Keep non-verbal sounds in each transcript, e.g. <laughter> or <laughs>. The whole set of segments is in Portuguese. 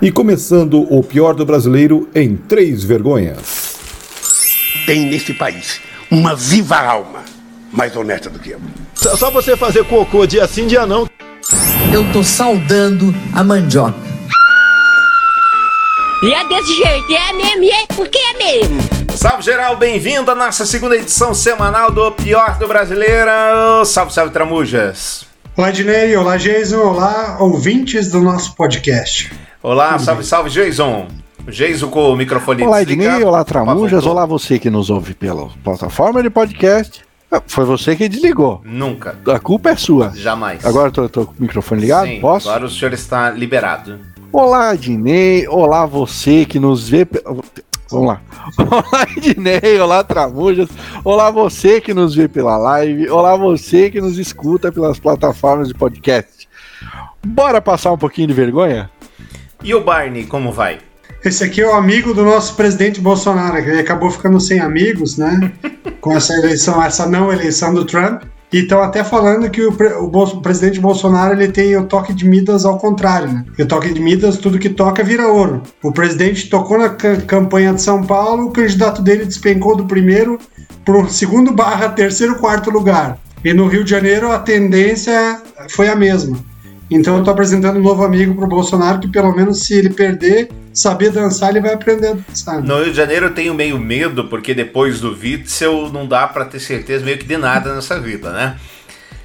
E começando o pior do brasileiro em três vergonhas. Tem nesse país uma viva alma mais honesta do que eu. Só você fazer cocô dia sim, dia não. Eu tô saudando a mandioca. E é desse jeito, é mesmo, e é porque é mesmo. Salve geral, bem-vindo à nossa segunda edição semanal do Pior do Brasileiro. Salve, salve, Tramujas. Olá, Dinei, olá, Jason, olá, ouvintes do nosso podcast. Olá, Tudo salve, bem? salve, Jason. Jason com o microfone Olá, Ednei, olá, Tramujas, olá você que nos ouve pela plataforma de podcast. Ah, foi você que desligou. Nunca. A culpa é sua. Jamais. Agora eu tô, com o microfone ligado? Sim, Posso? Agora o senhor está liberado. Olá, Dinei. Olá, você que nos vê. Vamos lá. <laughs> Olá, Ednei. Olá, Tramujas. Olá, você que nos vê pela live. Olá, você que nos escuta pelas plataformas de podcast. Bora passar um pouquinho de vergonha? E o Barney, como vai? Esse aqui é o amigo do nosso presidente Bolsonaro, que ele acabou ficando sem amigos, né? <laughs> Com essa eleição, essa não eleição do Trump. E estão até falando que o, o, o, presidente Bolsonaro ele tem o toque de Midas ao contrário, né? E o toque de Midas, tudo que toca vira ouro. O presidente tocou na campanha de São Paulo, o candidato dele despencou do primeiro para o segundo barra terceiro, quarto lugar. E no Rio de Janeiro a tendência foi a mesma. Então eu estou apresentando um novo amigo para o Bolsonaro que pelo menos se ele perder, saber dançar, ele vai aprender a dançar. No Rio de Janeiro eu tenho meio medo, porque depois do Witzel não dá para ter certeza meio que de nada nessa vida, né?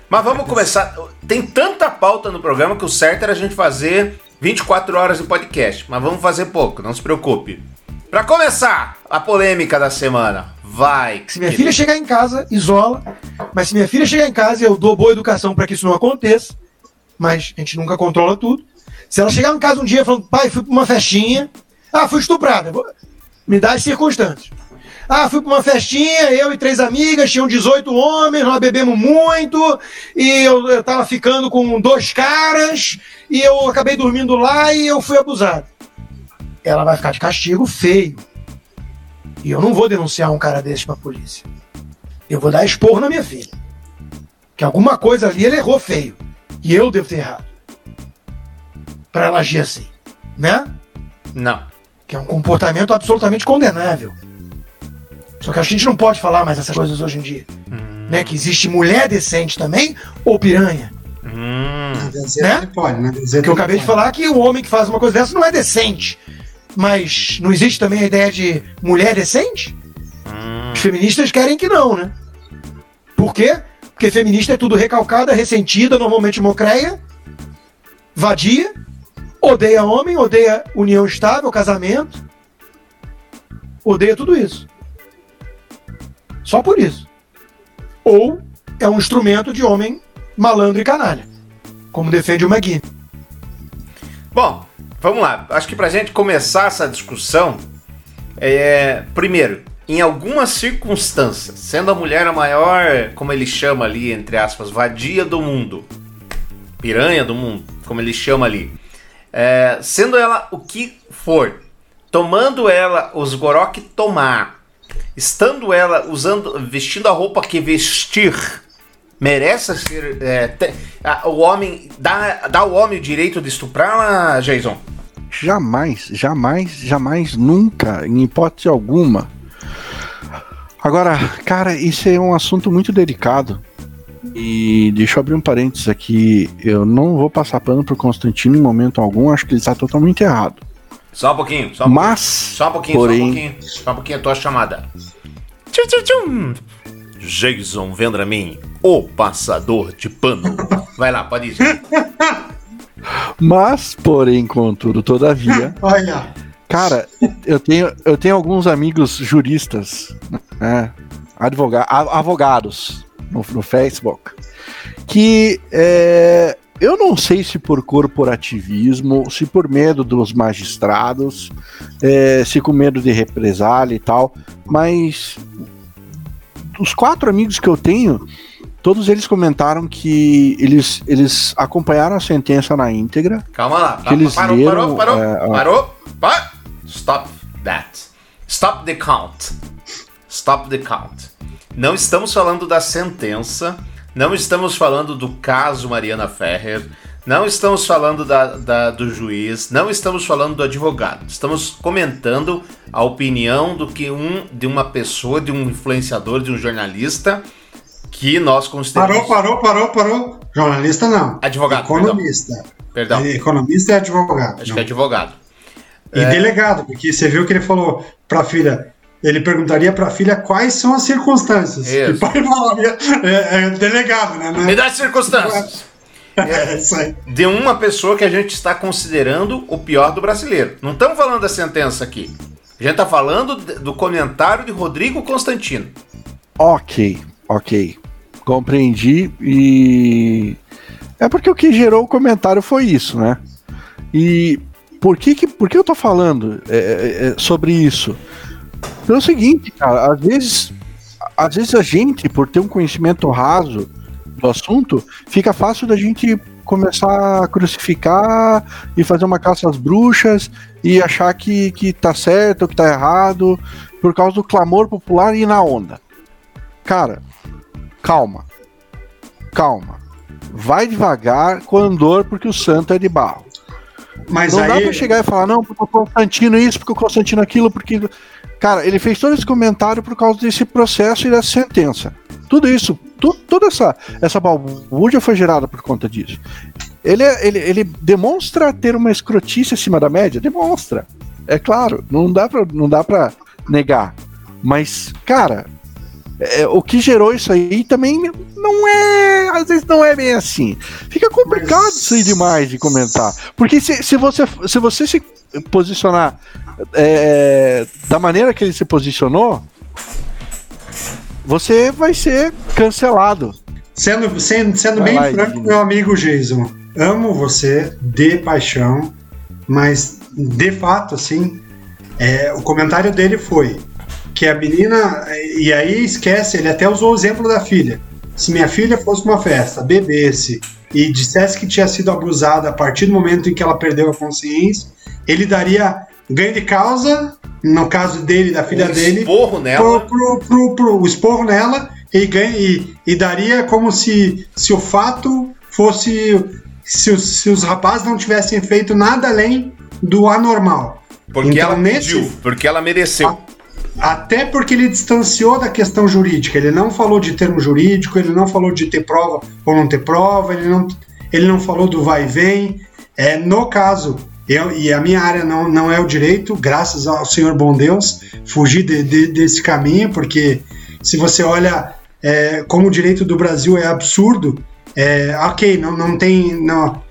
Mas vamos começar. Tem tanta pauta no programa que o certo era a gente fazer 24 horas de podcast, mas vamos fazer pouco, não se preocupe. Para começar, a polêmica da semana. Vai. Se minha querido. filha chegar em casa, isola. Mas se minha filha chegar em casa, eu dou boa educação para que isso não aconteça mas a gente nunca controla tudo. Se ela chegar em casa um dia falando, pai, fui pra uma festinha, ah, fui estuprada, me dá as circunstâncias. Ah, fui pra uma festinha, eu e três amigas, tinham 18 homens, nós bebemos muito, e eu, eu tava ficando com dois caras, e eu acabei dormindo lá e eu fui abusado. Ela vai ficar de castigo feio. E eu não vou denunciar um cara desse pra polícia. Eu vou dar expor na minha filha. Que alguma coisa ali ele errou feio. E eu devo ter errado. Para ela agir assim. Né? Não. Que é um comportamento absolutamente condenável. Só que a gente não pode falar mais essas coisas hoje em dia. Hum. Né? Que existe mulher decente também ou piranha. Hum. Né? Pode, né? Porque eu acabei de falar que o homem que faz uma coisa dessa não é decente. Mas não existe também a ideia de mulher decente? Hum. Os feministas querem que não, né? Por quê? Porque feminista é tudo recalcada, ressentida, normalmente mocreia, vadia, odeia homem, odeia união estável, casamento, odeia tudo isso. Só por isso. Ou é um instrumento de homem malandro e canalha, como defende o McGee. Bom, vamos lá. Acho que pra gente começar essa discussão, é, primeiro, em algumas circunstâncias, sendo a mulher a maior, como ele chama ali, entre aspas, vadia do mundo, piranha do mundo, como ele chama ali, é, sendo ela o que for, tomando ela os gorok tomar, estando ela usando, vestindo a roupa que vestir, merece ser é, te, a, o homem dá, dá ao homem o direito de estuprá-la, Jason? Jamais, jamais, jamais, nunca, em hipótese alguma Agora, cara, isso é um assunto muito delicado. E deixa eu abrir um parênteses aqui. Eu não vou passar pano pro Constantino em momento algum, acho que ele está totalmente errado. Só um pouquinho, só um Mas, pouquinho. Só um pouquinho, porém... só um pouquinho. Só um pouquinho a tua chamada. Tchum, tchum, tchum. Jason Vendramin, o passador de pano. Vai lá, pode ir. <laughs> Mas, porém, contudo, todavia. <laughs> Olha. Cara, eu tenho, eu tenho alguns amigos juristas, né, advoga advogados no, no, Facebook, que é, eu não sei se por corporativismo, se por medo dos magistrados, é, se com medo de represália e tal, mas os quatro amigos que eu tenho, todos eles comentaram que eles, eles acompanharam a sentença na íntegra. Calma lá, que eles parou, leram, parou, parou, é, parou, parou. Stop that. Stop the count. Stop the count. Não estamos falando da sentença, não estamos falando do caso Mariana Ferrer, Não estamos falando da, da- do juiz, não estamos falando do advogado. Estamos comentando a opinião do que um de uma pessoa, de um influenciador, de um jornalista que nós consideramos Parou, parou, parou, parou. Jornalista não. advogado. Economista. Perdão, perdão. Economista é advogado. acho não. que é advogado. E delegado, porque você viu que ele falou pra filha. Ele perguntaria pra filha quais são as circunstâncias. Isso. E o pai falaria. É, é delegado, né? Não Me é- dá as circunstâncias. É isso aí. De uma pessoa que a gente está considerando o pior do brasileiro. Não estamos falando da sentença aqui. A gente está falando do comentário de Rodrigo Constantino. Ok, ok. Compreendi e. É porque o que gerou o comentário foi isso, né? E por que, que, por que eu tô falando é, é, é, sobre isso? Pelo seguinte, cara, às vezes, às vezes a gente, por ter um conhecimento raso do assunto, fica fácil da gente começar a crucificar e fazer uma caça às bruxas e achar que, que tá certo ou que tá errado por causa do clamor popular e na onda. Cara, calma. Calma. Vai devagar com andor porque o santo é de barro. Mas não dá aí. pra chegar e falar, não, porque o Constantino isso, porque o Constantino aquilo, porque. Cara, ele fez todo esse comentário por causa desse processo e dessa sentença. Tudo isso, tu, toda essa, essa balbúrdia foi gerada por conta disso. Ele, é- ele, ele demonstra ter uma escrotice acima da média? Demonstra. É claro, não dá pra, não dá pra negar. Mas, cara, é, o que gerou isso aí também não é. Às vezes não é bem assim. Fica complicado Mas- isso aí demais de comentar. Porque se, se, você, se você se posicionar é, da maneira que ele se posicionou, você vai ser cancelado. Sendo, sendo, sendo Vai bem lá, franco, meu amigo Jason, amo você de paixão, mas de fato, assim, é, o comentário dele foi que a menina, e aí esquece, ele até usou o exemplo da filha. Se minha filha fosse uma festa, bebesse e dissesse que tinha sido abusada a partir do momento em que ela perdeu a consciência, ele daria ganho de causa, no caso dele, da filha um dele, esporro nela. pro, pro, pro- o esporro nela e, ganha, e, e daria como se, se o fato fosse. Se os, se os rapazes não tivessem feito nada além do anormal. Porque Então, ela nesse- pediu, porque ela mereceu. Até porque ele distanciou da questão jurídica. Ele não falou de termo jurídico, ele não falou de ter prova ou não ter prova, ele não, ele não falou do vai e vem. É, no caso, eu, e a minha área não, não é o direito, graças ao Senhor bom Deus, fugi de- de- desse caminho, porque se você olha é, como o direito do Brasil é absurdo, é, ok, não, não tem. Não,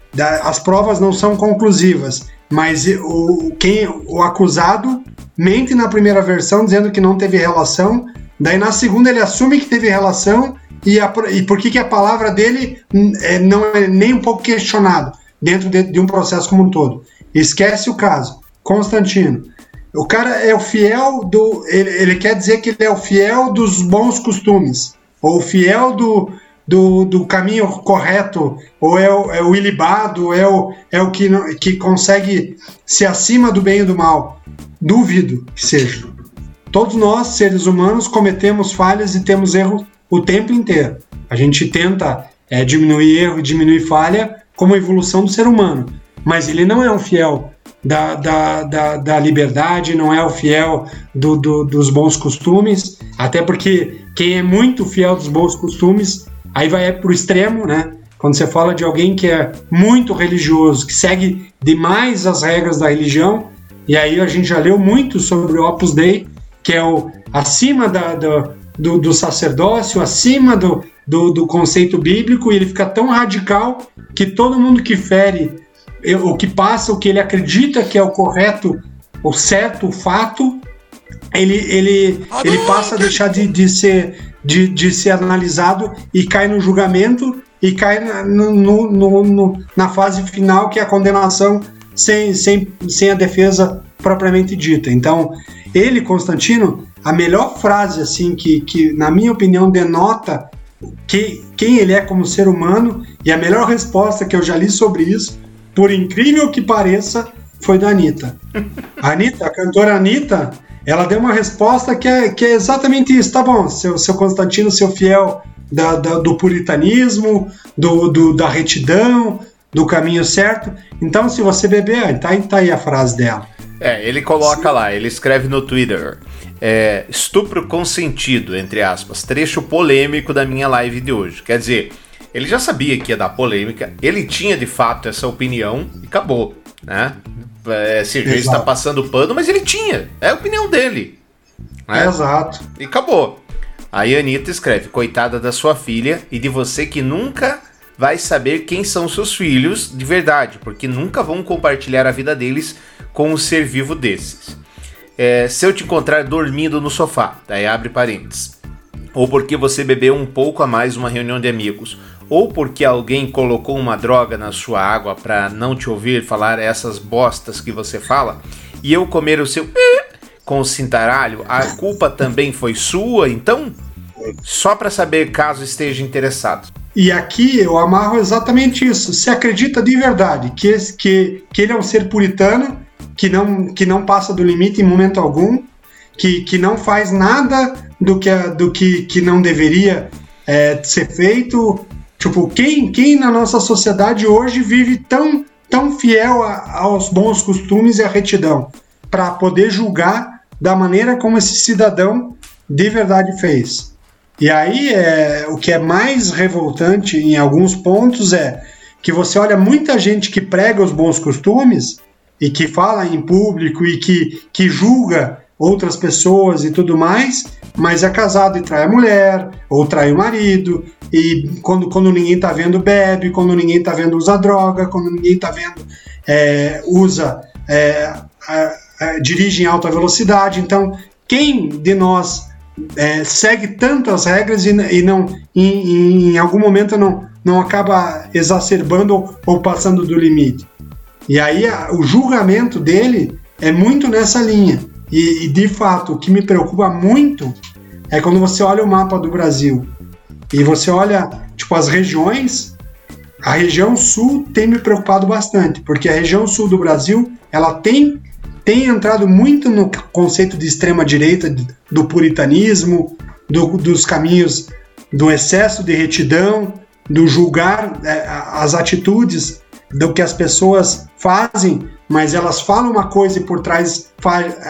as provas não são conclusivas, mas o, quem, o acusado mente na primeira versão dizendo que não teve relação, daí na segunda ele assume que teve relação e, a, e por que, que a palavra dele hum, é, não é nem um pouco questionada dentro de, de um processo como um todo. Esquece o caso. Constantino. O cara é o fiel do. Ele, ele quer dizer que ele é o fiel dos bons costumes, ou o fiel do, do, do caminho correto, ou é o, é o ilibado, é o, é o que, que consegue ser acima do bem e do mal. Duvido que seja. Todos nós, seres humanos, cometemos falhas e temos erros o tempo inteiro. A gente tenta é, diminuir erro diminuir falha como evolução do ser humano. Mas ele não é um fiel da, da, da, da liberdade, não é o fiel do, do- dos bons costumes, até porque quem é muito fiel dos bons costumes, aí vai pro extremo, né? Quando você fala de alguém que é muito religioso, que segue demais as regras da religião, e aí a gente já leu muito sobre o Opus Dei, que é o acima da, da- do, do sacerdócio, acima do, do, do conceito bíblico, e ele fica tão radical que todo mundo que fere o que passa, o que ele acredita que é o correto, o certo, o fato, ele, ele, ele passa a deixar de, de, ser, de, de ser analisado e cai no julgamento e cai na, no, no- no- na fase final, que é a condenação sem, sem, sem a defesa propriamente dita. Então, ele, Constantino, a melhor frase, assim, que, que na minha opinião denota que, quem ele é como ser humano, e a melhor resposta que eu já li sobre isso, por incrível que pareça, foi da Anitta. <laughs> A Anitta, a cantora Anitta, ela deu uma resposta que é, que é exatamente isso. Tá bom, seu, seu Constantino, seu fiel da, da- do puritanismo, do, do- da retidão, do caminho certo. Então, se você beber, tá, tá aí a frase dela. É, ele coloca Sim. lá, ele escreve no Twitter. É, estupro consentido, entre aspas, trecho polêmico da minha live de hoje. Quer dizer, ele já sabia que ia dar polêmica, ele tinha de fato essa opinião e acabou, né? É, Sergio está passando pano, mas ele tinha, é a opinião dele. Né? Exato. E acabou. Aí a Anitta escreve: Coitada da sua filha e de você que nunca vai saber quem são seus filhos de verdade, porque nunca vão compartilhar a vida deles com um ser vivo desses. É, se eu te encontrar dormindo no sofá, daí abre parênteses, ou porque você bebeu um pouco a mais uma reunião de amigos, ou porque alguém colocou uma droga na sua água para não te ouvir falar essas bostas que você fala, e eu comer o seu <laughs> com o cintaralho, a culpa também foi sua, então? Só para saber caso esteja interessado. E aqui eu amarro exatamente isso. Se acredita de verdade que, esse, que, que ele é um ser puritano, que não, que não passa do limite em momento algum, que, que não faz nada do que, do que, que não deveria é, ser feito. Tipo, quem, quem na nossa sociedade hoje vive tão, tão fiel a, aos bons costumes e à retidão para poder julgar da maneira como esse cidadão de verdade fez? E aí é, o que é mais revoltante em alguns pontos é que você olha muita gente que prega os bons costumes e que fala em público e que, que julga outras pessoas e tudo mais, mas é casado e trai a mulher, ou trai o marido, e quando, quando ninguém tá vendo bebe, quando ninguém tá vendo usa droga, quando ninguém tá vendo é, usa é, dirige em alta velocidade. Então, quem de nós é, segue tanto as regras e, e não em, em, algum momento não, não acaba exacerbando ou, ou passando do limite. E aí a, o julgamento dele é muito nessa linha. E, e, de fato, o que me preocupa muito é quando você olha o mapa do Brasil e você olha tipo as regiões. A região sul tem me preocupado bastante, porque a região sul do Brasil ela tem tem entrado muito no conceito de extrema direita, do puritanismo, do, dos caminhos do excesso de retidão, do julgar é, as atitudes do que as pessoas fazem, mas elas falam uma coisa e por trás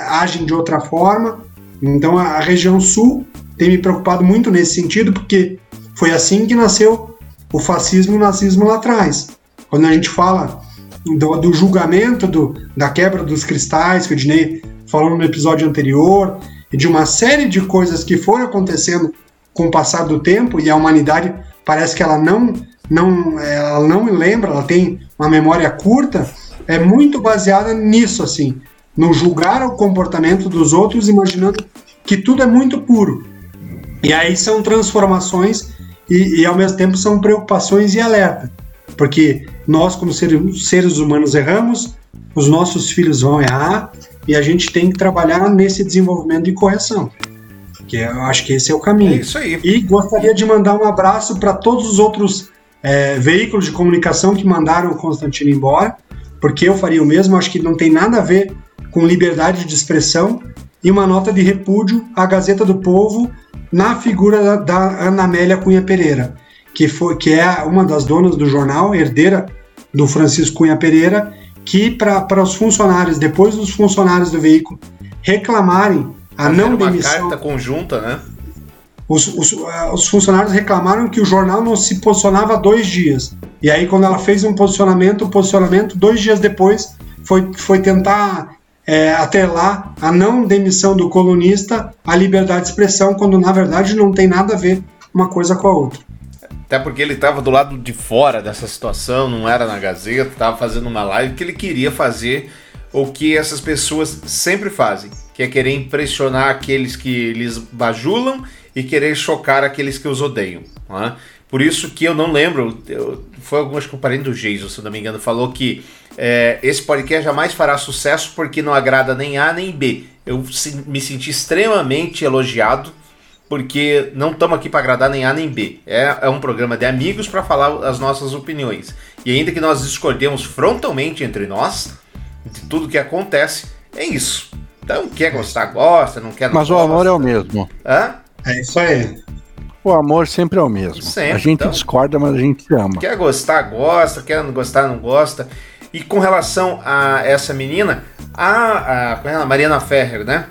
agem de outra forma. Então a, a região sul tem me preocupado muito nesse sentido, porque foi assim que nasceu o fascismo e o nazismo lá atrás. Quando a gente fala do, do julgamento do, da quebra dos cristais, que o Dinei falou no episódio anterior, e de uma série de coisas que foram acontecendo com o passar do tempo, e a humanidade parece que ela não, não, ela não lembra, ela tem uma memória curta, é muito baseada nisso, assim, no julgar o comportamento dos outros, imaginando que tudo é muito puro. E aí são transformações e, e ao mesmo tempo são preocupações e alerta. Porque nós, como seres humanos, erramos, os nossos filhos vão errar e a gente tem que trabalhar nesse desenvolvimento de correção. Que eu acho que esse é o caminho. É isso aí. E gostaria de mandar um abraço para todos os outros é, veículos de comunicação que mandaram o Constantino embora, porque eu faria o mesmo. Acho que não tem nada a ver com liberdade de expressão. E uma nota de repúdio à Gazeta do Povo na figura da, Ana Amélia Cunha Pereira que, foi, que é uma das donas do jornal, herdeira do Francisco Cunha Pereira, que para os funcionários, depois dos funcionários do veículo reclamarem a Fazer não uma demissão. carta conjunta, né? Os, os, os, funcionários reclamaram que o jornal não se posicionava há dois dias. E aí, quando ela fez um posicionamento, o posicionamento, dois dias depois, foi, foi tentar é, atrelar a não demissão do colunista à liberdade de expressão, quando na verdade não tem nada a ver uma coisa com a outra. Até porque ele estava do lado de fora dessa situação, não era na Gazeta, estava fazendo uma live que ele queria fazer o que essas pessoas sempre fazem, que é querer impressionar aqueles que lhes bajulam e querer chocar aqueles que os odeiam. É? Por isso que eu não lembro, eu, foi algumas que o parente do Jason, se não me engano, falou que é, esse podcast jamais fará sucesso porque não agrada nem A nem B. Eu me senti extremamente elogiado porque não estamos aqui para agradar nem A nem B. É, é um programa de amigos para falar as nossas opiniões. E ainda que nós discordemos frontalmente entre nós, de tudo que acontece, é isso. Então, quer gostar, gosta, não quer não Mas gosta. o amor é o mesmo. Hã? É isso aí. O amor sempre é o mesmo. Sempre, a gente então. discorda, mas a gente se ama. Quer gostar, gosta. Quer não gostar, não gosta. E com relação a essa menina, a, a, é ela? Mariana Ferrer, né?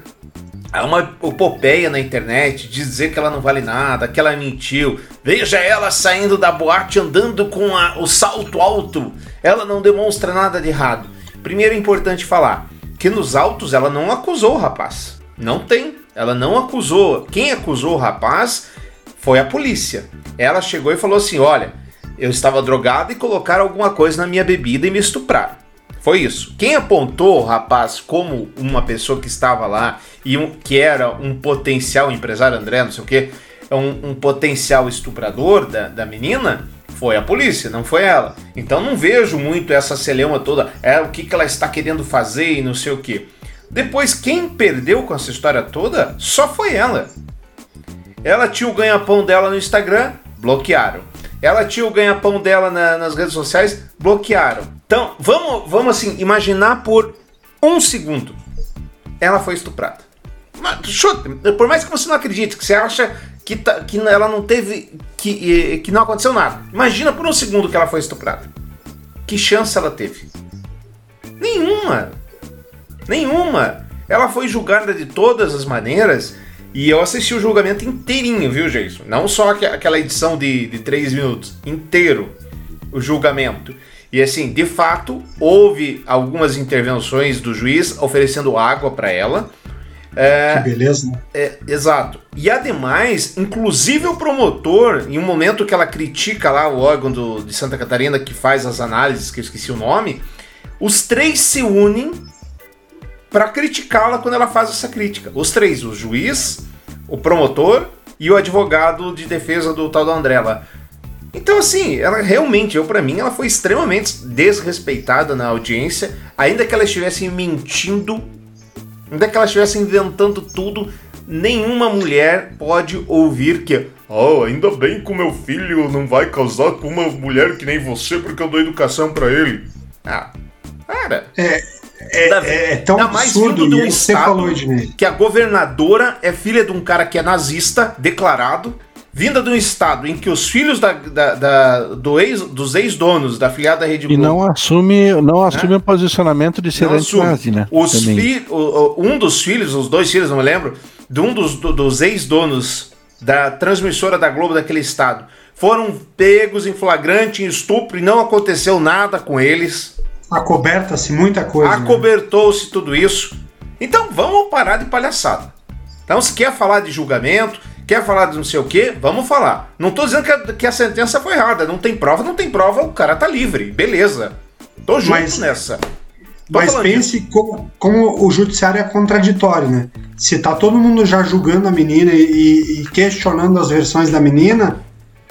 Há uma epopeia na internet de dizer que ela não vale nada, que ela mentiu. Veja ela saindo da boate andando com a- o salto alto. Ela não demonstra nada de errado. Primeiro é importante falar que nos autos ela não acusou o rapaz. Não tem. Ela não acusou. Quem acusou o rapaz foi a polícia. Ela chegou e falou assim: Olha, eu estava drogado e colocaram alguma coisa na minha bebida e me estupraram. Foi isso. Quem apontou o rapaz como uma pessoa que estava lá e um- que era um potencial empresário, André, não sei o quê, um, um potencial estuprador da, da menina, foi a polícia, não foi ela. Então não vejo muito essa celeuma toda, é o que, que ela está querendo fazer e não sei o quê. Depois, quem perdeu com essa história toda só foi ela. Ela tinha o ganha-pão dela no Instagram, bloquearam. Ela tinha o ganha-pão dela na- nas redes sociais, bloquearam. Então, vamos, vamos assim, imaginar por um segundo. Ela foi estuprada. Mas, chuta, por mais que você não acredite, que você acha que, tá- que ela não teve. Que, que não aconteceu nada. Imagina por um segundo que ela foi estuprada. Que chance ela teve? Nenhuma. Nenhuma. Ela foi julgada de todas as maneiras e eu assisti o julgamento inteirinho, viu, Jason? Não só aqu- aquela edição de, de 3 minutos, inteiro o julgamento. E assim, de fato, houve algumas intervenções do juiz oferecendo água para ela. É, Que beleza, né? é, exato. E ademais, inclusive o promotor, em um momento que ela critica lá o órgão do, de Santa Catarina que faz as análises, que eu esqueci o nome, os três se unem para criticá-la quando ela faz essa crítica. Os três, o juiz, o promotor e o advogado de defesa do tal do André lá. Então, assim, ela realmente, eu para mim, ela foi extremamente desrespeitada na audiência, ainda que ela estivesse mentindo, ainda que ela estivesse inventando tudo, nenhuma mulher pode ouvir que, oh, ainda bem que o meu filho não vai casar com uma mulher que nem você porque eu dou educação para ele. Ah, cara. É, é, é tão ainda mais absurdo, vindo de um e você estado falou, Ednei. que a governadora é filha de um cara que é nazista, declarado, vinda de um estado em que os filhos da, da- da- do ex, dos ex-donos da filiada da Rede E Globo não assume, não assume o posicionamento de ser anti-nazi, né? Os fi- o- o- um dos filhos, os dois filhos, não me lembro, de um dos, do- dos ex-donos da transmissora da Globo daquele estado, foram pegos em flagrante em estupro e não aconteceu nada com eles. Acoberta-se muita coisa. né? Acobertou-se tudo isso. Então vamos parar de palhaçada. Então, se quer falar de julgamento, quer falar de não sei o que, vamos falar. Não tô dizendo que a, que a sentença foi errada. Não tem prova, não tem prova, o cara tá livre. Beleza. Tô junto Mas- nessa. Tô Mas pense como, como o judiciário é contraditório, né? Se tá todo mundo já julgando a menina e, e questionando as versões da menina,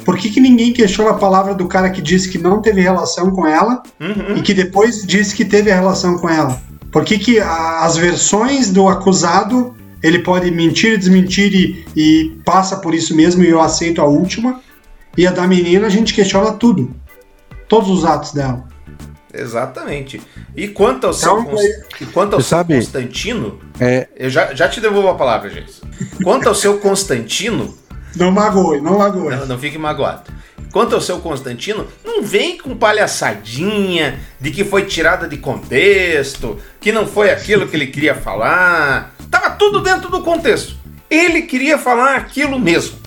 por que, que ninguém questiona a palavra do cara que disse que não teve relação com ela Uhum. e que depois disse que teve a relação com ela? Por que, que a- as versões do acusado ele pode mentir, desmentir e, e passa por isso mesmo e eu aceito a última? E a da menina a gente questiona tudo. Todos os atos dela. Exatamente. E quanto ao seu, Então, Cons- e quanto ao seu sabe- Constantino, É, eu já, já te devolvo a palavra, gente. Quanto ao seu <laughs> Constantino, Não magoe, não magoe. não, não fique magoado. Quanto ao seu Constantino, não vem com palhaçadinha de que foi tirada de contexto, que não foi aquilo que ele queria falar. Tava tudo dentro do contexto. Ele queria falar aquilo mesmo.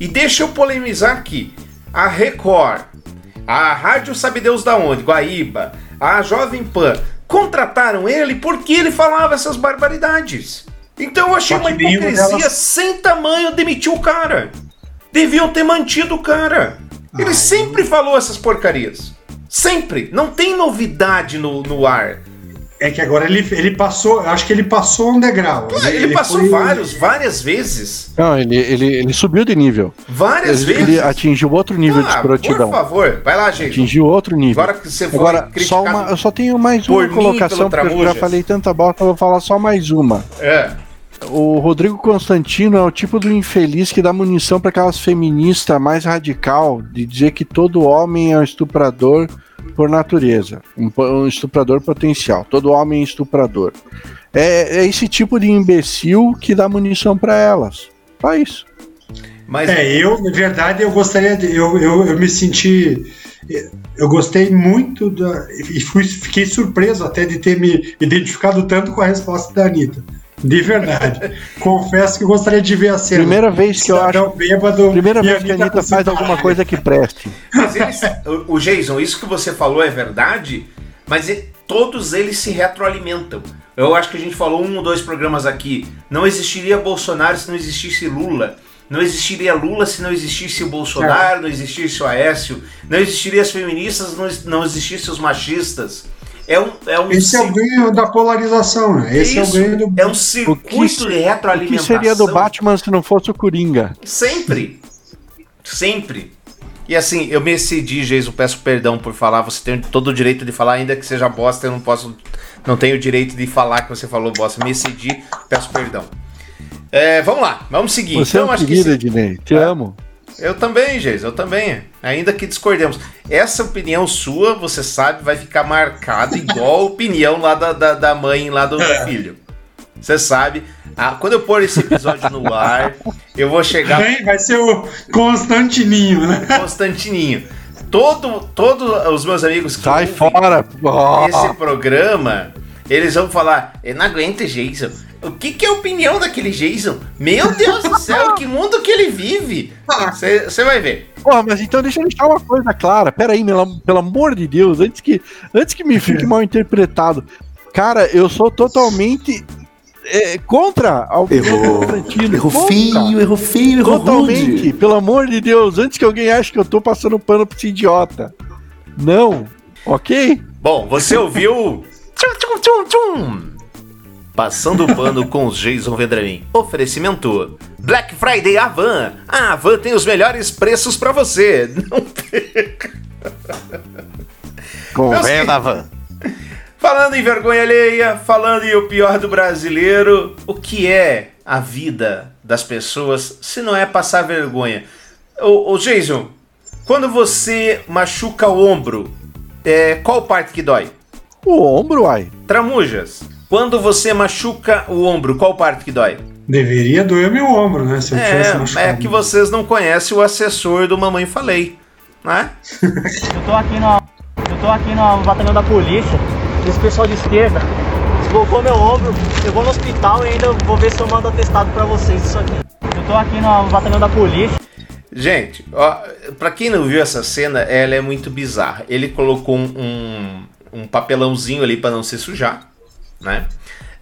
E deixa eu polemizar aqui. A Record, a Rádio Sabe Deus da Onde, Guaíba, a Jovem Pan, contrataram ele porque ele falava essas barbaridades. Então eu achei uma hipocrisia delas- sem tamanho demitir o cara. Deviam ter mantido o cara. Ele Ah, sempre falou essas porcarias. Sempre. Não tem novidade no, no ar. É que agora ele, ele passou, eu acho que ele passou um degrau. Ele, passou foi- vários, várias vezes. não, ele, ele, ele subiu de nível. Várias Ele, vezes. ele atingiu outro nível de Ah, escrotidão. Por favor, vai lá, gente. Atingiu outro nível. Agora que você Agora, só uma, eu só tenho mais uma colocação, porque eu já falei tanta bosta, eu vou falar só mais uma. É. O Rodrigo Constantino é o tipo do infeliz que dá munição para aquelas feministas mais radical de dizer que todo homem é um estuprador por natureza, um, um estuprador potencial. Todo homem é estuprador. É, é esse tipo de imbecil que dá munição para elas. Só isso. Mas É, eu, na verdade, eu gostaria de. Eu, eu, eu me senti. Eu gostei muito da. E fui, fiquei surpreso até de ter me identificado tanto com a resposta da Anitta. De verdade. <laughs> Confesso que eu gostaria de ver a cena. Primeira vez que eu acho. Bêbado, Primeira vez que a Anitta com faz alguma coisa que preste. Mas eles, o, Jason, isso que você falou é verdade, mas todos eles se retroalimentam. Eu acho que a gente falou um ou dois programas aqui. Não existiria Bolsonaro se não existisse Lula. Não existiria Lula se não existisse o Bolsonaro, não existisse o Aécio. Não existiria as feministas, não, não existisse os machistas. É um, é um Esse é o cir- ganho da polarização, né? Esse isso, é o ganho do. é um O circuito que, de se- o retroalimentação. que seria do Batman se não fosse o Coringa? Sempre. Sempre. E assim, eu me excedi, Geis, eu peço perdão por falar. Você tem todo o direito de falar, ainda que seja bosta, eu não posso. Não tenho o direito de falar que você falou bosta. Me excedi, peço perdão. É, vamos lá, vamos seguir. Você é então, um acho que querido, se- Ednei. Te amo. Eu também, Geis, eu também. Ainda que discordemos. Essa opinião sua, você sabe, vai ficar marcada igual a opinião lá da, da, da mãe lá do filho. Você sabe. Ah, quando eu pôr esse episódio no ar, eu vou chegar Vem, vai ser o Constantininho, né? Constantininho. Todo, todos os meus amigos que Sai fora. Esse programa, eles vão falar, eu não aguento Jason. O que, que é a opinião daquele Jason? Meu Deus do céu, <laughs> que mundo que ele vive. Você vai ver. Porra, mas então deixa eu deixar uma coisa clara. Pera aí, pelo, pelo amor de Deus, antes que, antes que me fique <laughs> mal interpretado. Cara, eu sou totalmente é, contra a opinião do Constantino. Errou Contra. feio, errou feio, errou Totalmente, rude. pelo amor de Deus, antes que alguém ache que eu tô passando pano pra esse idiota. Não, ok? Bom, você ouviu. Tchum, tchum, tchum, tchum. Passando o pano com os Jason Vendramin. Oferecimento: Black Friday Avan. A Avan tem os melhores preços pra você. Não perca. Conversa, Van. Falando em vergonha alheia, falando em o pior do brasileiro, o que é a vida das pessoas se não é passar vergonha? Ô, ô Jason, quando você machuca o ombro, é, qual parte que dói? O ombro, ai. Tramujas, quando você machuca o ombro, qual parte que dói? Deveria doer meu ombro, né? Se eu tivesse É, machucado. é que vocês não conhecem o assessor do Mamãe Falei, né? Eu tô aqui no, eu tô aqui no batalhão da polícia. Esse pessoal de esquerda deslocou meu ombro. Eu vou no hospital e ainda vou ver se eu mando atestado pra vocês isso aqui. Eu tô aqui no batalhão da polícia. Gente, ó, pra quem não viu essa cena, ela é muito bizarra. Ele colocou um, um, um papelãozinho ali pra não se sujar, né?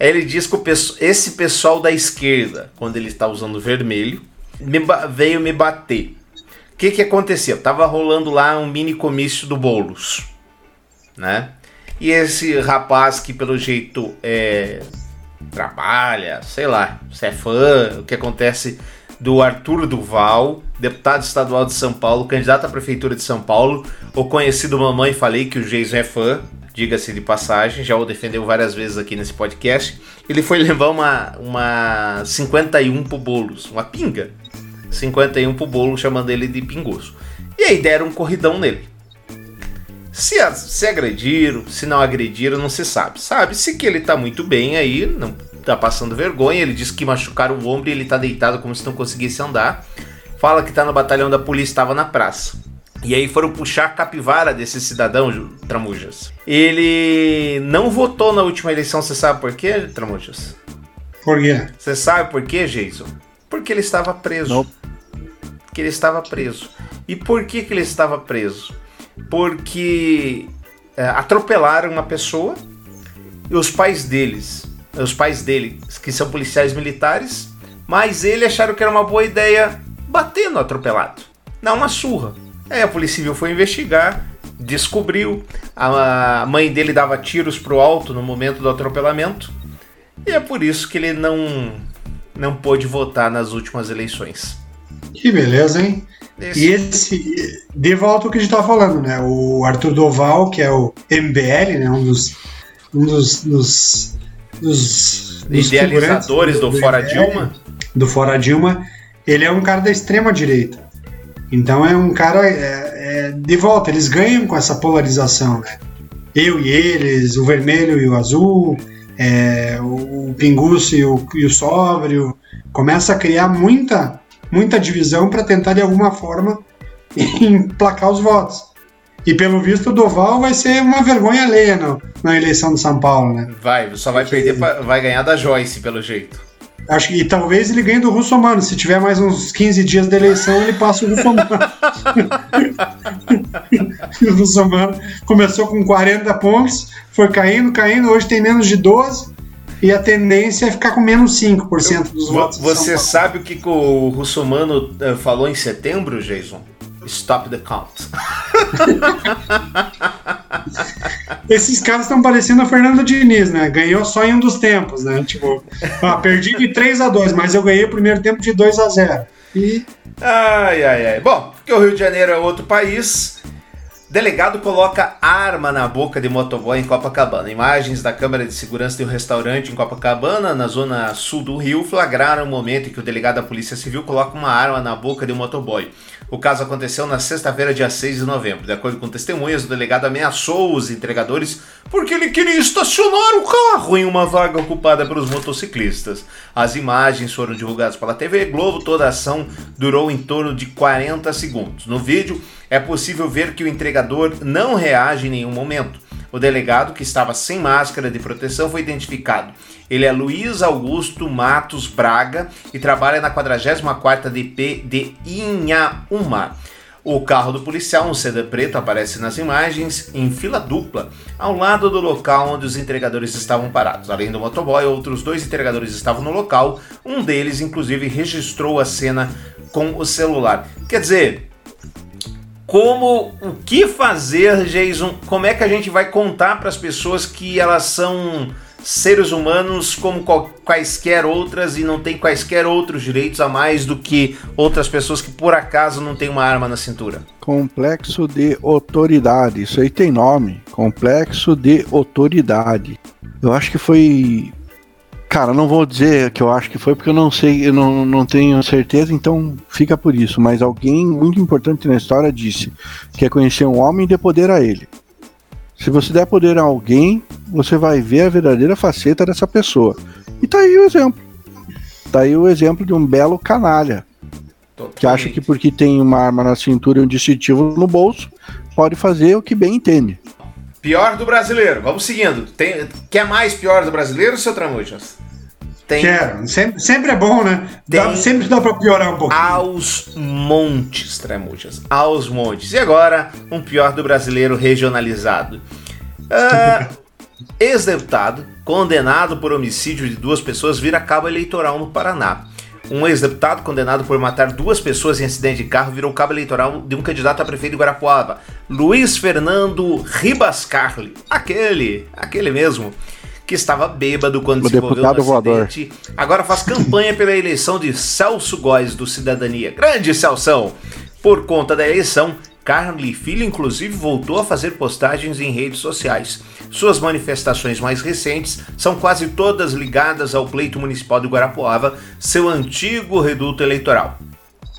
Ele diz que o pesso- esse pessoal da esquerda, quando ele está usando vermelho, me veio me bater. O que que acontecia? Tava rolando lá um mini comício do Boulos, né? E esse rapaz que pelo jeito é, trabalha, sei lá, se é fã, o que acontece do Arthur Duval, deputado estadual de São Paulo, candidato à prefeitura de São Paulo, o conhecido Mamãe Falei que o Jason é fã, diga-se de passagem, já o defendeu várias vezes aqui nesse podcast. Ele foi <laughs> levar uma, uma 51 pro Boulos, uma pinga. 51 pro Boulos, chamando ele de pingoso. E aí deram um corridão nele. Se, se agrediram, se não agrediram, não se sabe. Sabe-se que ele tá muito bem aí, não tá passando vergonha. Ele disse que machucaram o ombro e ele tá deitado como se não conseguisse andar. Fala que tá no batalhão da polícia, estava na praça. E aí foram puxar a capivara desse cidadão, Tramujas. Ele não votou na última eleição, você sabe por quê, Tramujas? Por quê? Você sabe por quê, Jason? Porque ele estava preso. Que ele estava preso. E por que, que ele estava preso? Porque é, atropelaram uma pessoa e os pais deles, os pais dele, que são policiais militares, mas ele acharam que era uma boa ideia bater no atropelado, dar uma surra. Aí a Polícia Civil foi investigar, descobriu, a mãe dele dava tiros pro alto no momento do atropelamento, e é por isso que ele não, não pôde votar nas últimas eleições. Que beleza, hein? Esse- E esse, de volta ao que a gente tá falando, né? O Arthur Doval, que é o MBL, né? Um dos. Um dos. dos, dos- dos Idealizadores do figurantes Fora Dilma. Do Fora Dilma. Ele é um cara da extrema direita. Então é um cara. é, é, de volta, eles ganham com essa polarização, né? Eu e eles, o vermelho e o azul, é, o, o pinguço e o, e o sóbrio. Começa a criar muita muita divisão para tentar de alguma forma <laughs> emplacar os votos. E pelo visto o Doval vai ser uma vergonha alheia no, na eleição de São Paulo, né? Vai, só vai perder, pra, vai ganhar da Joyce, pelo jeito. Acho que e talvez ele ganhe do Russomano. Se tiver mais uns 15 dias de eleição, ele passa o Russomano. <laughs> o Russomano começou com 40 pontos, foi caindo, caindo, hoje tem menos de 12. E a tendência é ficar com menos 5% dos Vo- votos. Você sabe o que, que o Russomano eh, falou em setembro, Jason? Stop the count. <laughs> Esses caras estão parecendo a Fernando Diniz, né? Ganhou só em um dos tempos, né? Tipo, ah, perdi de 3 a 2 mas eu ganhei o primeiro tempo de 2 a 0 E Ai, ai, ai. Bom, porque o Rio de Janeiro é outro país. Delegado coloca arma na boca de motoboy em Copacabana. Imagens da câmera de segurança de um restaurante em Copacabana, na zona sul do Rio, flagraram o momento em que o delegado da Polícia Civil coloca uma arma na boca de um motoboy. O caso aconteceu na sexta-feira, dia 6 de novembro. De acordo com testemunhas, o delegado ameaçou os entregadores porque ele queria estacionar o carro em uma vaga ocupada pelos motociclistas. As imagens foram divulgadas pela TV Globo. Toda a ação durou em torno de 40 segundos. No vídeo, é possível ver que o entregador não reage em nenhum momento. O delegado, que estava sem máscara de proteção, foi identificado. Ele é Luiz Augusto Matos Braga e trabalha na 44ª DP de Inhaúma. O carro do policial, um sedã preto, aparece nas imagens em fila dupla, ao lado do local onde os entregadores estavam parados. Além do motoboy, outros dois entregadores estavam no local. Um deles, inclusive, registrou a cena com o celular. Quer dizer, como o que fazer, Jason? Como é que a gente vai contar para as pessoas que elas são seres humanos como quaisquer outras e não têm quaisquer outros direitos a mais do que outras pessoas que por acaso não têm uma arma na cintura? Complexo de autoridade. Isso aí tem nome. Complexo de autoridade. Eu acho que foi. Cara, não vou dizer que eu acho que foi, porque eu não sei, eu não, não tenho certeza, então fica por isso. Mas alguém muito importante na história disse que é conhecer um homem e dê poder a ele. Se você der poder a alguém, você vai ver a verdadeira faceta dessa pessoa. E tá aí o exemplo. Tá aí o exemplo de um belo canalha que acha que porque tem uma arma na cintura e um distintivo no bolso, pode fazer o que bem entende. Pior do brasileiro, vamos seguindo. Tem, quer mais pior do brasileiro, seu Tramujas? Tem quero. Sempre, sempre é bom, né? Dá- sempre dá pra piorar um pouco. aos montes, Tramujas. Aos montes. E agora, um pior do brasileiro regionalizado. Ah, <laughs> Ex-deputado, condenado por homicídio de duas pessoas, vira cabo eleitoral no Paraná. Um ex-deputado condenado por matar duas pessoas em acidente de carro virou cabo eleitoral de um candidato a prefeito de Guarapuava, Luiz Fernando Ribascarli. Aquele, aquele mesmo, que estava bêbado quando O se envolveu no voador. acidente agora faz campanha pela eleição de Celso Góes do Cidadania. Grande Celção! Por conta da eleição, Carly Filho inclusive voltou a fazer postagens em redes sociais. Suas manifestações mais recentes são quase todas ligadas ao pleito municipal de Guarapuava, seu antigo reduto eleitoral.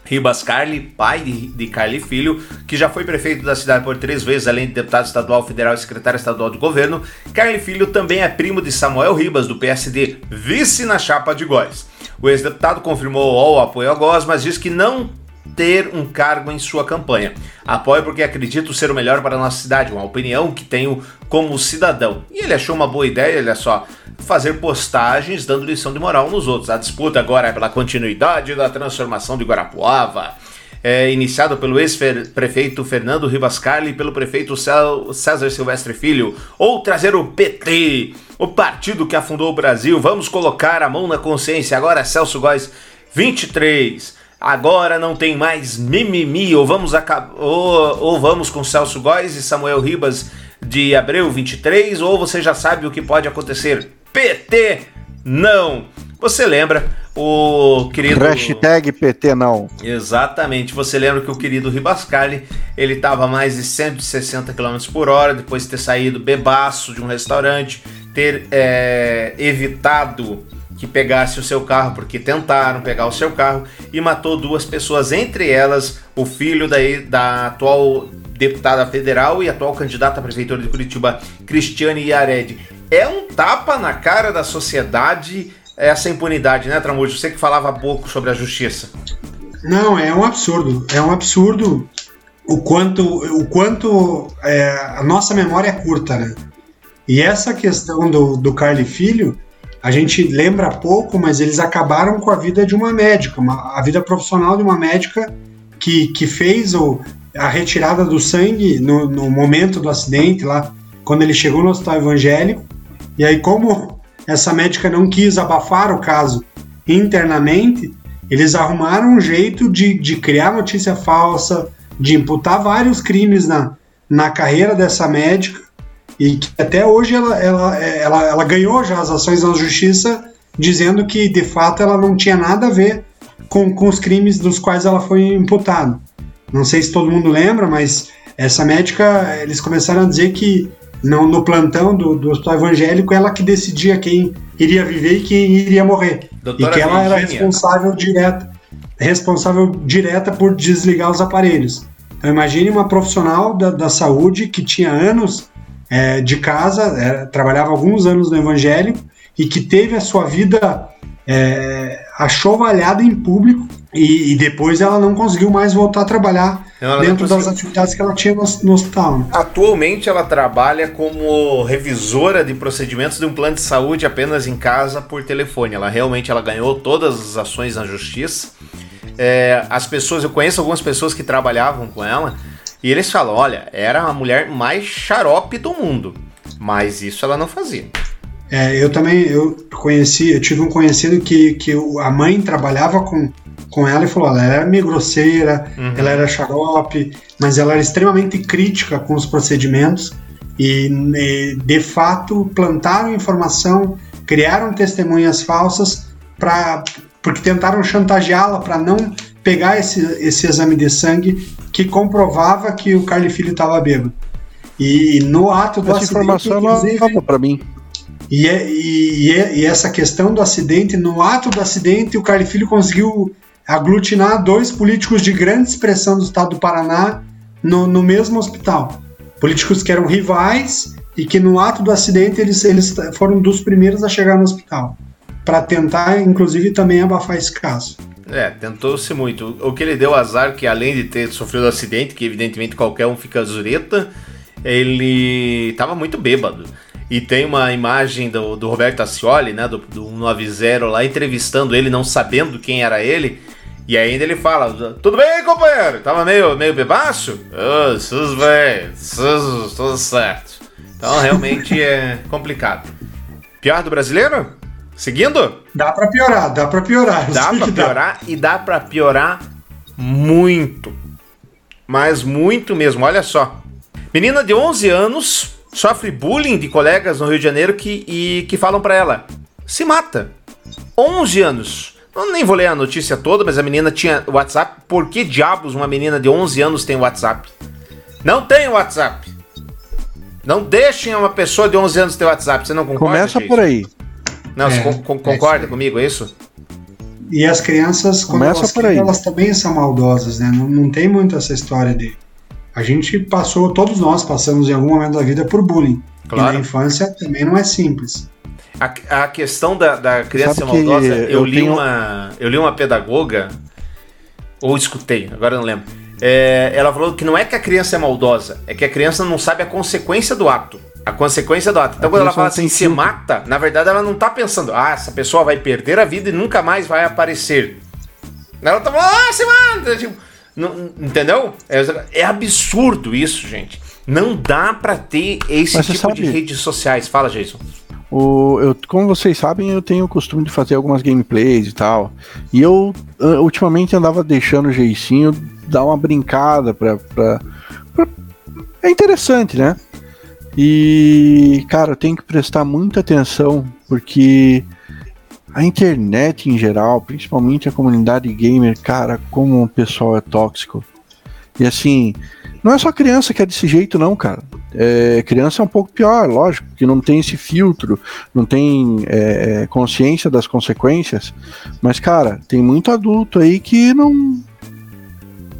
Ribas Carli, pai de, Carli Filho, que já foi prefeito da cidade por três vezes, além de deputado estadual, federal e secretário estadual do governo, Carli Filho também é primo de Samuel Ribas, do PSD, vice na chapa de Góes. O ex-deputado confirmou o apoio a Góes, mas diz que não ter um cargo em sua campanha. Apoio porque acredito ser o melhor para a nossa cidade, uma opinião que tenho como cidadão. E ele achou uma boa ideia, olha só, fazer postagens dando lição de moral nos outros. A disputa agora é pela continuidade da transformação de Guarapuava. É iniciado pelo ex-prefeito Fernando Ribascarli e pelo prefeito César Silvestre Filho, ou trazer o PT, o partido que afundou o Brasil. Vamos colocar a mão na consciência. Agora Celso Góes 23. Agora não tem mais mimimi, ou vamos, aca- ou, ou vamos com Celso Góes e Samuel Ribas de Abreu 23, ou você já sabe o que pode acontecer. PT não. Você lembra o querido Hashtag PT não. Exatamente. Você lembra que o querido Ribascarli, ele estava a mais de 160 km por hora, depois de ter saído bebaço de um restaurante, ter é, evitado que pegasse o seu carro, porque tentaram pegar o seu carro, e matou duas pessoas, entre elas o filho da, da atual deputada federal e atual candidata à prefeitura de Curitiba, Cristiane Yared. É um tapa na cara da sociedade essa impunidade, né, Tramujo? Você que falava pouco sobre a justiça. Não, é um absurdo. É um absurdo o quanto, o quanto é, a nossa memória é curta, né? E essa questão do, do Carly Filho, a gente lembra pouco, mas eles acabaram com a vida de uma médica, uma, a vida profissional de uma médica que, que fez o, a retirada do sangue no, no momento do acidente, lá, quando ele chegou no hospital evangélico. E aí, como essa médica não quis abafar o caso internamente, eles arrumaram um jeito de, de criar notícia falsa, de imputar vários crimes na, na carreira dessa médica e que até hoje ela, ela, ela, ela ganhou já as ações na justiça dizendo que de fato ela não tinha nada a ver com, com os crimes dos quais ela foi imputada. Não sei se todo mundo lembra, mas essa médica, eles começaram a dizer que no, no plantão do, do hospital evangélico, ela que decidia quem iria viver e quem iria morrer. Doutora e que ela Virginia. era responsável direta, responsável direta por desligar os aparelhos. Então imagine uma profissional da, da saúde que tinha anos é, de casa, é, trabalhava alguns anos no evangélico e que teve a sua vida é, achovalhada em público e, e, depois ela não conseguiu mais voltar a trabalhar não, dentro das atividades que ela tinha no, no hospital. Né? Atualmente ela trabalha como revisora de procedimentos de um plano de saúde apenas em casa por telefone. Ela realmente ela ganhou todas as ações na justiça. É, as pessoas, eu conheço algumas pessoas que trabalhavam com ela e eles falam: olha, era a mulher mais xarope do mundo, mas isso ela não fazia. É, eu também eu conheci, eu tive um conhecido que, que a mãe trabalhava com, com ela e falou: ela era meio grosseira, uhum. ela era xarope, mas ela era extremamente crítica com os procedimentos e, e de fato plantaram informação, criaram testemunhas falsas para porque tentaram chantageá-la para não pegar esse, esse exame de sangue que comprovava que o Carly Filho estava bêbado. E no ato do essa acidente, informação para mim. E, é, e, é, e, essa questão do acidente, no ato do acidente, o Carly Filho conseguiu aglutinar dois políticos de grande expressão do estado do Paraná no, no mesmo hospital. Políticos que eram rivais e que no ato do acidente eles, eles foram dos primeiros a chegar no hospital para tentar, inclusive, também abafar esse caso. É, tentou-se muito. O que ele deu azar, que além de ter sofrido um acidente, que evidentemente qualquer um fica zureta, ele estava muito bêbado. E tem uma imagem do, do Roberto Ascioli, né, do, do 190 lá, entrevistando ele, não sabendo quem era ele. E ainda ele fala: Tudo bem, companheiro? Tava meio, meio bebaço? Tudo bem, tudo certo. Então realmente é complicado. Pior do brasileiro? Seguindo? Dá para piorar, dá para piorar. Dá para piorar dá. e dá para piorar muito. Mas muito mesmo, olha só. Menina de 11 anos sofre bullying de colegas no Rio de Janeiro que, e, que falam para ela: se mata. 11 anos. Eu nem vou ler a notícia toda, mas a menina tinha WhatsApp. Por que diabos uma menina de 11 anos tem WhatsApp? Não tem WhatsApp. Não deixem uma pessoa de 11 anos ter WhatsApp. Você não concorda? Começa por aí. Não, é, você concorda é comigo, é isso? E as crianças, quando Começa elas, por aí. elas também são maldosas, né? Não, não tem muito essa história de. A gente passou, todos nós passamos em algum momento da vida por bullying. Claro. E na infância também não é simples. A, a questão da, da criança maldosa, eu, eu, li tenho... uma, eu li uma pedagoga, ou escutei, agora não lembro. É, ela falou que não é que a criança é maldosa, é que a criança não sabe a consequência do ato a consequência do ato. Então, a quando ela fala assim, se mata, na verdade ela não tá pensando, ah, essa pessoa vai perder a vida e nunca mais vai aparecer. Ela tá falando, ah, se mata! Tipo, não, entendeu? É, é, absurdo isso, gente. Não dá para ter esse Mas tipo sabe, de redes sociais. Fala, Jason. O, eu, como vocês sabem, eu tenho o costume de fazer algumas gameplays e tal. E eu ultimamente andava deixando o Jeicinho dar uma brincada pra, pra, pra... É interessante, né? E, cara, tem que prestar muita atenção, porque a internet em geral, principalmente a comunidade gamer, cara, como o pessoal é tóxico. E assim, não é só criança que é desse jeito, não, cara. É, criança é um pouco pior, lógico, que não tem esse filtro, não tem é, consciência das consequências. Mas, cara, tem muito adulto aí que não,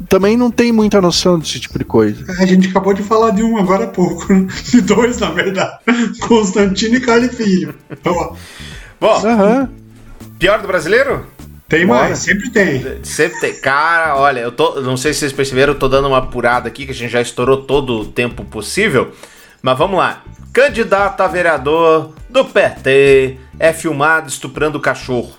também não tem muita noção desse tipo de coisa. A gente acabou de falar de um agora há pouco, né? de dois, na verdade. Constantino e Carly Filho. Bom, uhum. pior do brasileiro? Tem Bora. mais, sempre tem. Sempre tem. Cara, olha, eu tô. Não sei se vocês perceberam, eu tô dando uma apurada aqui, que a gente já estourou todo o tempo possível. Mas vamos lá. Candidato a vereador do PT é filmado estuprando cachorro.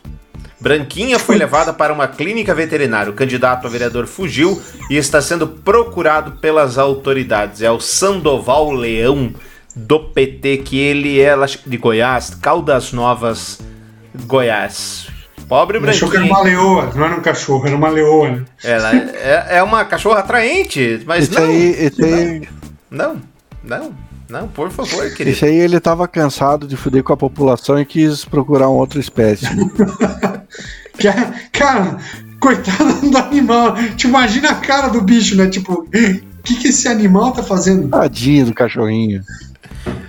Branquinha foi levada para uma clínica veterinária. O candidato a vereador fugiu e está sendo procurado pelas autoridades. É o Sandoval Leão do PT, que ele é de Goiás, Caldas Novas, Goiás. Pobre Achou que era uma leoa, não era um cachorro, era uma leoa. né? Ela é, é uma cachorra atraente, mas não. aí, aí, Não, não, não, por favor, querido. esse aí ele tava cansado de fuder com a população e quis procurar uma outra espécie. <laughs> É- Cara, coitado do animal. Te imagina a cara do bicho, né? Tipo, o que, que esse animal tá fazendo? Tadinho do cachorrinho.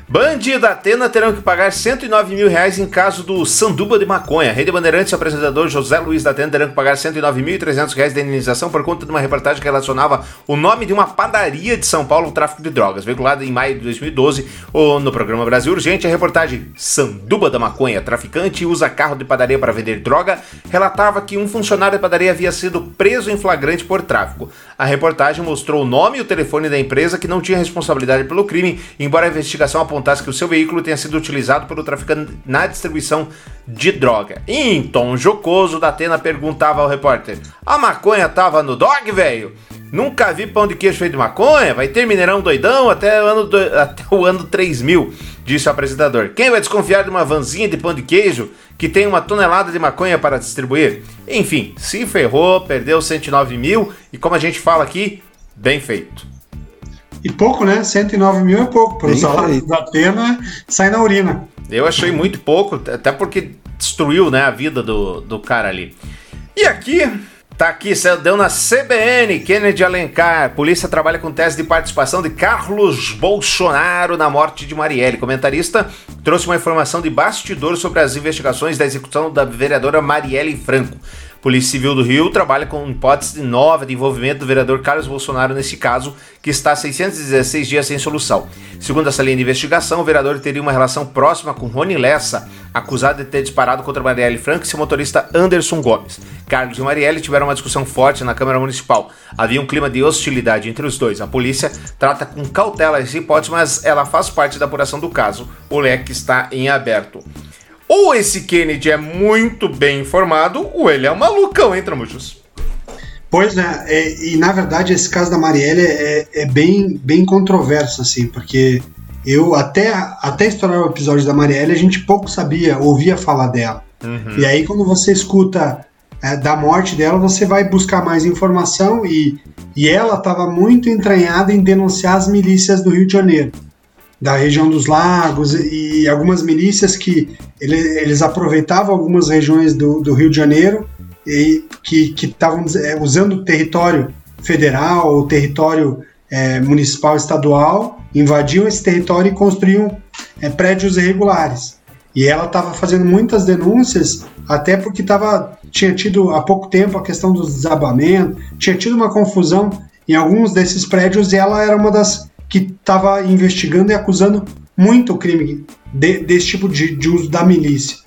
Band da Atena terão que pagar 109 mil reais em caso do Sanduba de Maconha. Rede Bandeirantes o apresentador José Luiz da Atena terão que pagar 109.300 reais de indenização por conta de uma reportagem que relacionava o nome de uma padaria de São Paulo ao tráfico de drogas. Veiculada em maio de 2012 ou no programa Brasil Urgente, a reportagem Sanduba da Maconha, traficante usa carro de padaria para vender droga, relatava que um funcionário da padaria havia sido preso em flagrante por tráfico. A reportagem mostrou o nome e o telefone da empresa que não tinha responsabilidade pelo crime, embora a investigação apontasse que o seu veículo tenha sido utilizado pelo traficante na distribuição de droga. Em tom jocoso, Datena perguntava ao repórter: A maconha tava no dog, velho? Nunca vi pão de queijo feito de maconha? Vai ter Mineirão doidão até o ano, do- até o ano 3000, disse o apresentador. Quem vai desconfiar de uma vanzinha de pão de queijo que tem uma tonelada de maconha para distribuir? Enfim, se ferrou, perdeu 109 mil e, como a gente fala aqui, bem feito. E pouco, né? 109 mil é pouco. Pelo Bem salário feito. da Atena, sai na urina. Eu achei muito pouco, até porque destruiu né, a vida do, do cara ali. E aqui, tá aqui, deu na CBN, Kennedy Alencar. Polícia trabalha com tese de participação de Carlos Bolsonaro na morte de Marielle. Comentarista trouxe uma informação de bastidor sobre as investigações da execução da vereadora Marielle Franco. Polícia Civil do Rio trabalha com hipótese nova de envolvimento do vereador Carlos Bolsonaro nesse caso, que está há 616 dias sem solução. Segundo essa linha de investigação, o vereador teria uma relação próxima com Rony Lessa, acusado de ter disparado contra Marielle Franco e seu motorista Anderson Gomes. Carlos e Marielle tiveram uma discussão forte na Câmara Municipal. Havia um clima de hostilidade entre os dois. A polícia trata com cautela essa hipótese, mas ela faz parte da apuração do caso. O leque está em aberto. Ou esse Kennedy é muito bem informado, ou ele é um malucão, hein, Tramuchos? Pois né, é, e na verdade esse caso da Marielle é, é bem, bem controverso, assim, porque eu até, até estourar o episódio da Marielle, a gente pouco sabia, ouvia falar dela. E aí quando você escuta é, da morte dela, você vai buscar mais informação e, e ela estava muito entranhada em denunciar as milícias do Rio de Janeiro, da região dos lagos e algumas milícias que ele, eles aproveitavam algumas regiões do, do Rio de Janeiro e que estavam é, usando território federal, o território é, municipal, estadual, invadiam esse território e construíam é, prédios irregulares. E ela estava fazendo muitas denúncias, até porque tava, tinha tido há pouco tempo a questão do desabamento, tinha tido uma confusão em alguns desses prédios e ela era uma das que estava investigando e acusando muito o crime de, desse tipo de, de uso da milícia.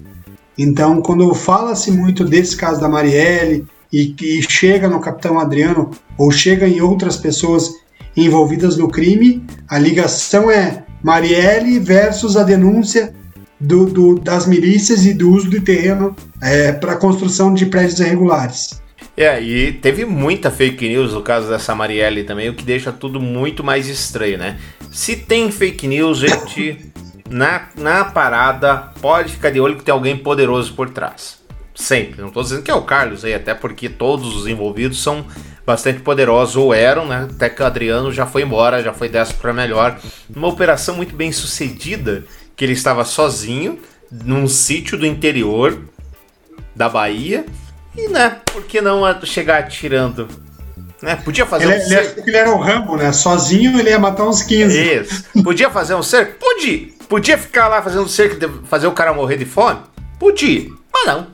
Então, quando fala-se muito desse caso da Marielle e, e chega no Capitão Adriano ou chega em outras pessoas envolvidas no crime, a ligação é Marielle versus a denúncia do, do, das milícias e do uso de terreno é, para construção de prédios irregulares. É, e teve muita fake news no caso dessa Marielle também, o que deixa tudo muito mais estranho, né? Se tem fake news, gente, <coughs> na, na parada, pode ficar de olho que tem alguém poderoso por trás. Sempre. Não tô dizendo que é o Carlos aí, até porque todos os envolvidos são bastante poderosos, ou eram, né? Até que o Adriano já foi embora, já foi dessa para melhor. Uma operação muito bem sucedida, que ele estava sozinho, num sítio do interior da Bahia, e, né, por que não chegar atirando? Né? Podia fazer ele, um ele, cerco. ele era o Rambo, né? Sozinho ele ia matar uns 15. Isso. Podia fazer um cerco? Podia. Podia ficar lá fazendo cerco e fazer o cara morrer de fome? Podia. Mas não.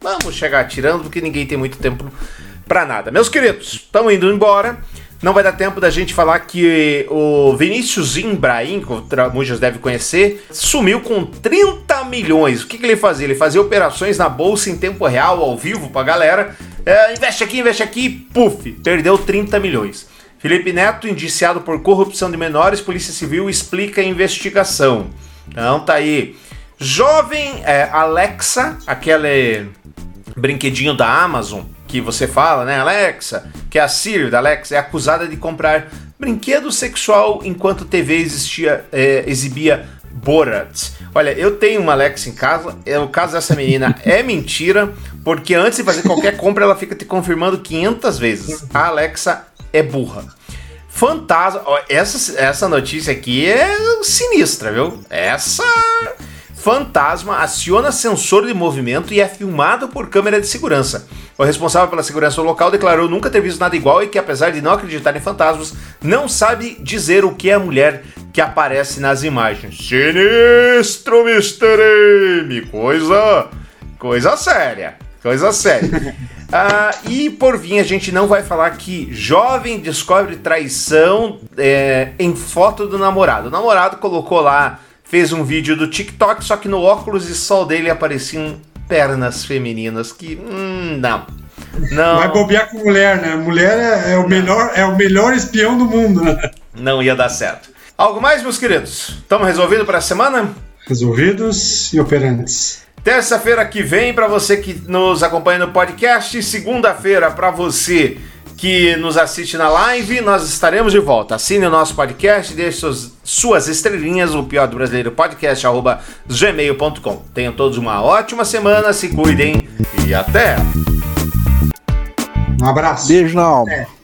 Vamos chegar atirando porque ninguém tem muito tempo pra nada. Meus queridos, estamos indo embora. Não vai dar tempo da gente falar que o Vinícius Imbraim, que o Tramujas deve conhecer, sumiu com 30 milhões. O que, que ele fazia? Ele fazia operações na bolsa em tempo real, ao vivo, pra galera. É, investe aqui, investe aqui, puf, perdeu 30 milhões. Felipe Neto, indiciado por corrupção de menores, Polícia Civil explica a investigação. Então tá aí. Jovem é, Alexa, aquele brinquedinho da Amazon que você fala, né? Alexa, que é a Siri da Alexa, é acusada de comprar brinquedo sexual enquanto TV existia, é, exibia Borat. Olha, eu tenho uma Alexa em casa. É, o caso dessa menina <laughs> é mentira, porque antes de fazer qualquer compra, ela fica te confirmando 500 vezes. A Alexa é burra. Fantasma. Ó, essa, essa notícia aqui é sinistra, viu? Essa. Fantasma aciona sensor de movimento e é filmado por câmera de segurança. O responsável pela segurança local declarou nunca ter visto nada igual e que, apesar de não acreditar em fantasmas, não sabe dizer o que é a mulher que aparece nas imagens. Sinistro, Mr. M! Coisa. coisa séria. Coisa séria. <laughs> Ah, e por fim, a gente não vai falar que jovem descobre traição é, em foto do namorado. O namorado colocou lá, fez um vídeo do TikTok, só que no óculos de sol dele apareciam pernas femininas que. Hum, não. Não. Vai bobear com mulher, né? Mulher é, é o melhor, é o melhor espião do mundo, né? Não ia dar certo. Algo mais, meus queridos? Estamos resolvidos para a semana? Resolvidos e operantes. Terça-feira que vem, para você que nos acompanha no podcast, segunda-feira, para você que nos assiste na live, nós estaremos de volta. Assine o nosso podcast, deixe suas, suas estrelinhas, o pior do brasileiro podcast, arroba gmail.com. Tenham todos uma ótima semana, se cuidem e até! Um abraço. Beijo na alma. É.